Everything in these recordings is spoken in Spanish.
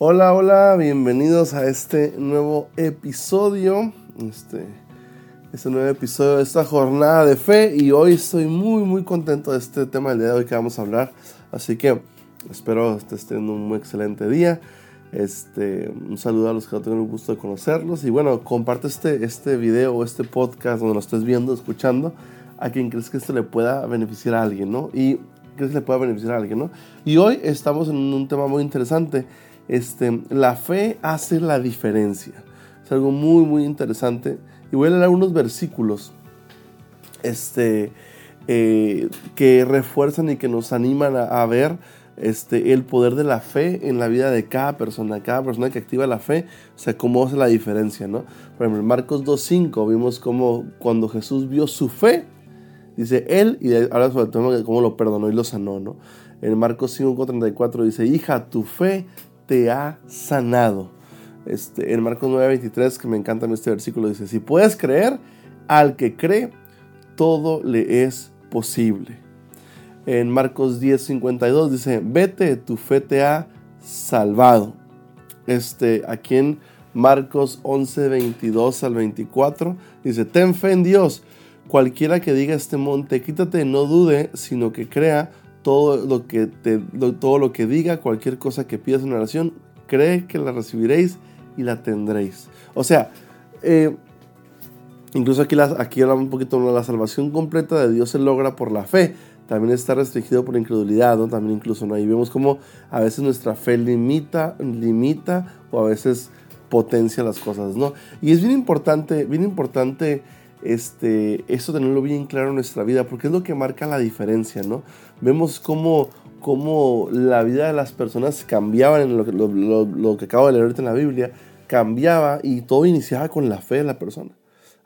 Hola, hola, bienvenidos a este nuevo episodio, este, este nuevo episodio de esta jornada de fe y hoy estoy muy muy contento de este tema del día de hoy que vamos a hablar, así que espero estés teniendo un muy excelente día. Este, un saludo a los que no tengo el gusto de conocerlos y bueno, comparte este, este video o este podcast donde lo estés viendo, escuchando a quien crees que esto le pueda beneficiar a alguien, ¿no? Y crees que le pueda beneficiar a alguien, ¿no? Y hoy estamos en un tema muy interesante este, la fe hace la diferencia. Es algo muy, muy interesante. Y voy a leer unos versículos este, eh, que refuerzan y que nos animan a, ver este, el poder de la fe en la vida de cada persona. Cada persona que activa la fe, o sea, cómo hace la diferencia, ¿no? Por ejemplo, en Marcos 2.5 vimos cómo cuando Jesús vio su fe, dice él, y ahora sobre todo cómo lo perdonó y lo sanó, ¿no? En Marcos 5.34 dice, hija, tu fe te ha sanado. Este, en Marcos 9:23, que me encanta este versículo, dice, si puedes creer, al que cree, todo le es posible. En Marcos 10:52 dice, vete, tu fe te ha salvado. Este, aquí en Marcos 11:22 al 24 dice, ten fe en Dios. Cualquiera que diga este monte, quítate, no dude, sino que crea, todo lo que, te, todo lo que diga, cualquier cosa que pidas en oración, cree que la recibiréis y la tendréis. O sea, eh, incluso aquí, aquí hablamos un poquito de la salvación completa de Dios se logra por la fe. También está restringido por incredulidad, ¿no? También incluso, ¿no? Y vemos cómo a veces nuestra fe limita, limita o a veces potencia las cosas, ¿no? Y es bien importante, bien importante este, eso tenerlo bien claro en nuestra vida, porque es lo que marca la diferencia, ¿no? Vemos cómo, cómo la vida de las personas cambiaba en lo que, lo, que acabo de leer en la Biblia, cambiaba y todo iniciaba con la fe de la persona.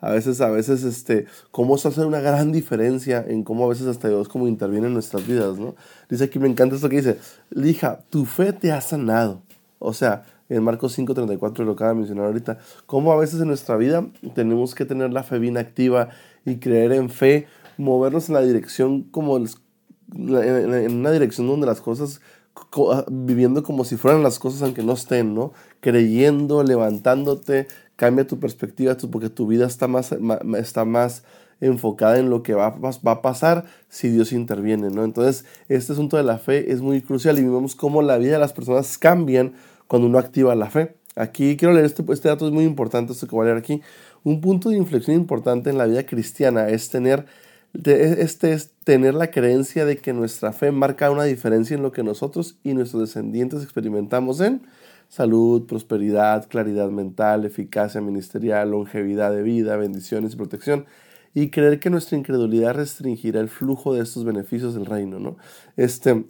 A veces, a veces, este, cómo eso hace una gran diferencia en cómo a veces hasta Dios como interviene en nuestras vidas, ¿no? Dice aquí, me encanta esto que dice, hija, tu fe te ha sanado. O sea, en Marcos 5:34 lo acaba de mencionar ahorita, cómo a veces en nuestra vida tenemos que tener la fe bien activa y creer en fe, movernos en la dirección como en una dirección donde las cosas viviendo como si fueran las cosas aunque no estén, ¿no? Creyendo, levantándote, cambia tu perspectiva porque tu vida está más, está más enfocada en lo que va, va, a pasar si Dios interviene, ¿no? Entonces, este asunto de la fe es muy crucial y vemos cómo la vida de las personas cambian cuando uno activa la fe. Aquí quiero leer este, este dato, es muy importante, esto que voy a leer aquí. Un punto de inflexión importante en la vida cristiana es tener, este es tener la creencia de que nuestra fe marca una diferencia en lo que nosotros y nuestros descendientes experimentamos en salud, prosperidad, claridad mental, eficacia ministerial, longevidad de vida, bendiciones y protección y creer que nuestra incredulidad restringirá el flujo de estos beneficios del reino, ¿no? Este,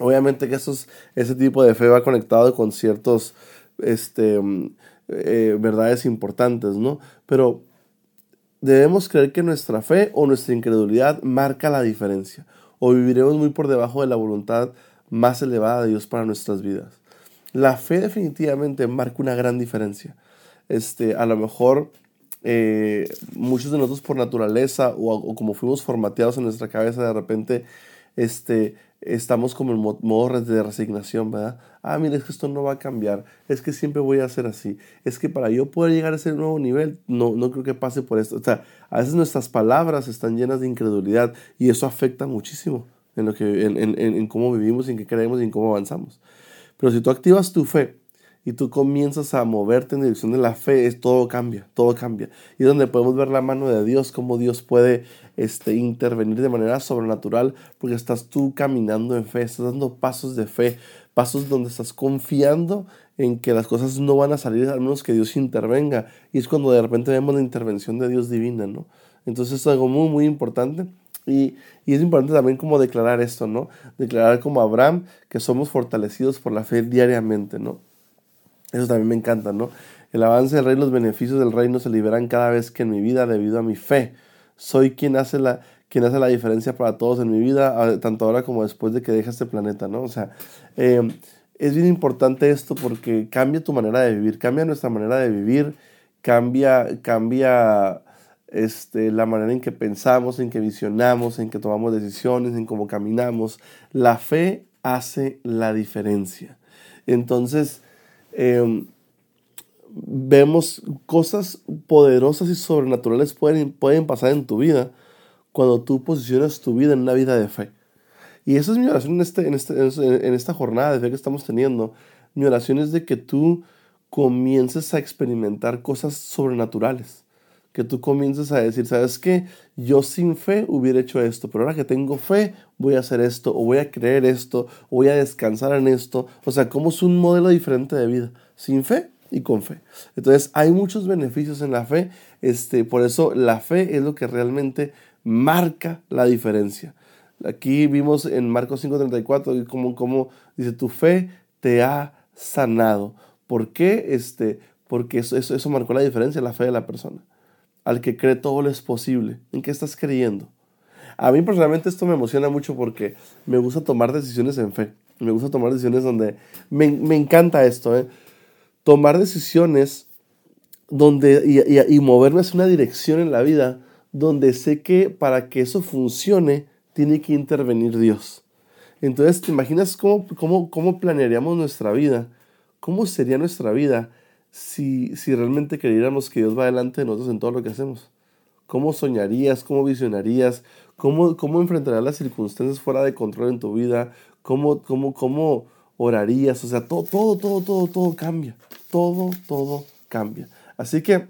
Obviamente que esos, ese tipo de fe va conectado con ciertos este, mm, eh, verdades importantes, ¿no? Pero debemos creer que nuestra fe o nuestra incredulidad marca la diferencia o viviremos muy por debajo de la voluntad más elevada de Dios para nuestras vidas. La fe definitivamente marca una gran diferencia. Este, a lo mejor eh, muchos de nosotros por naturaleza o, o, como fuimos formateados en nuestra cabeza de repente este, estamos como en modo de resignación, ¿verdad? Ah, mira, es que esto no va a cambiar, es que siempre voy a hacer así, es que para yo poder llegar a ese nuevo nivel, no, no creo que pase por esto. O sea, a veces nuestras palabras están llenas de incredulidad y eso afecta muchísimo en, lo que, en, en cómo vivimos, en qué creemos y en cómo avanzamos. Pero si tú activas tu fe, y tú comienzas a moverte en dirección de la fe, es, todo cambia, todo cambia. Y es donde podemos ver la mano de Dios, cómo Dios puede este, intervenir de manera sobrenatural, porque estás tú caminando en fe, estás dando pasos de fe, pasos donde estás confiando en que las cosas no van a salir, al menos que Dios intervenga. Y es cuando de repente vemos la intervención de Dios divina, ¿no? Entonces es algo muy, muy importante. Y, y, es importante también como declarar esto, ¿no? Declarar como Abraham que somos fortalecidos por la fe diariamente, ¿no? Eso también me encanta, ¿no? El avance del reino, los beneficios del reino se liberan cada vez que en mi vida, debido a mi fe, soy quien hace la, quien hace la diferencia para todos en mi vida, tanto ahora como después de que deje este planeta, ¿no? O sea, em, es bien importante esto porque cambia tu manera de vivir, cambia nuestra manera de vivir, cambia, cambia este, la manera en que pensamos, en que visionamos, en que tomamos decisiones, en cómo caminamos. La fe hace la diferencia. Entonces, em, vemos cosas poderosas y sobrenaturales pueden, pueden pasar en tu vida cuando tú posicionas tu vida en una vida de fe. Y esa es mi oración en, este, en, este, en esta jornada de fe que estamos teniendo. Mi oración es de que tú comiences a experimentar cosas sobrenaturales. Que tú comiences a decir, ¿sabes qué? Yo sin fe hubiera hecho esto, pero ahora que tengo fe voy a hacer esto, o voy a creer esto, o voy a descansar en esto. O sea, como es un modelo diferente de vida. Sin fe y con fe. Entonces hay muchos beneficios en la fe, este, por eso la fe es lo que realmente marca la diferencia. Aquí vimos en Marcos 5:34 como, como dice, tu fe te ha sanado. ¿Por qué? Este, porque eso, eso marcó la diferencia, la fe de la persona. Al que cree todo lo es posible. ¿En qué estás creyendo? A mí personalmente esto me emociona mucho porque me gusta tomar decisiones en fe. Me gusta tomar decisiones donde me, me encanta esto. ¿eh? tomar decisiones donde, y, moverme hacia una dirección en la vida donde sé que para que eso funcione tiene que intervenir Dios. Entonces, ¿te imaginas cómo, cómo, cómo planearíamos nuestra vida? ¿Cómo sería nuestra vida si, si realmente creyéramos que Dios va delante de nosotros en todo lo que hacemos? ¿Cómo soñarías? ¿Cómo visionarías? ¿Cómo, cómo enfrentarías las circunstancias fuera de control en tu vida? ¿Cómo, cómo, cómo orarías? O sea, todo, todo, todo, todo, todo cambia todo, todo cambia. Así que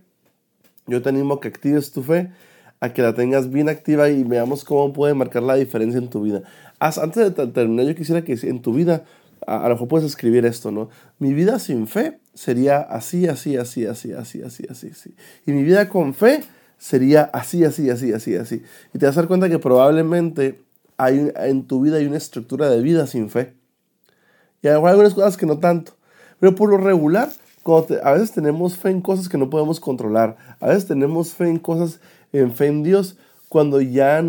yo te animo a que actives tu fe, a que la tengas bien activa y veamos cómo puede marcar la diferencia en tu vida. antes de terminar, yo quisiera que en tu vida, a, lo mejor puedes escribir esto, ¿no? Mi vida sin fe sería así, así, así, así, así, así, así, así. Y mi vida con fe sería así, así, así, así, así. Y te vas a dar cuenta que probablemente hay, en tu vida hay una estructura de vida sin fe. Y hay algunas cosas que no tanto. Pero por lo regular, a veces tenemos fe en cosas que no podemos controlar, a veces tenemos fe en cosas, en fe en Dios, cuando ya,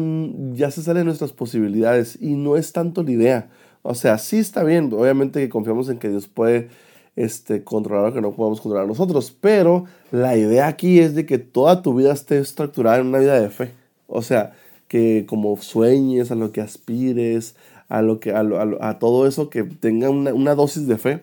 ya se salen nuestras posibilidades y no es tanto la idea. O sea, sí está bien, obviamente que confiamos en que Dios puede este, controlar lo que no podemos controlar nosotros, pero la idea aquí es de que toda tu vida esté estructurada en una vida de fe. O sea, que como sueñes, a lo que aspires, a, lo que, a, a, todo eso, que tenga una, una dosis de fe.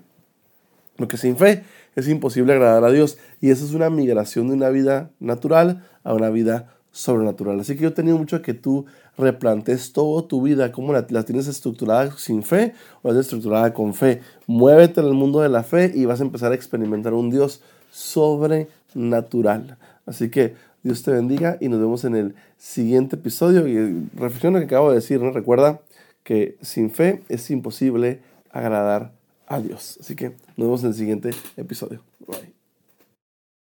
Porque sin fe es imposible agradar a Dios. Y esa es una migración de una vida natural a una vida sobrenatural. Así que yo he tenido mucho que tú replantes toda tu vida, cómo la, tienes estructurada sin fe o la tienes estructurada con fe. Muévete en el mundo de la fe y vas a empezar a experimentar un Dios sobrenatural. Así que Dios te bendiga y nos vemos en el siguiente episodio. Y reflexión lo que acabo de decir, ¿no? Recuerda que sin fe es imposible agradar a Dios. Así que nos vemos en el siguiente episodio. Bye.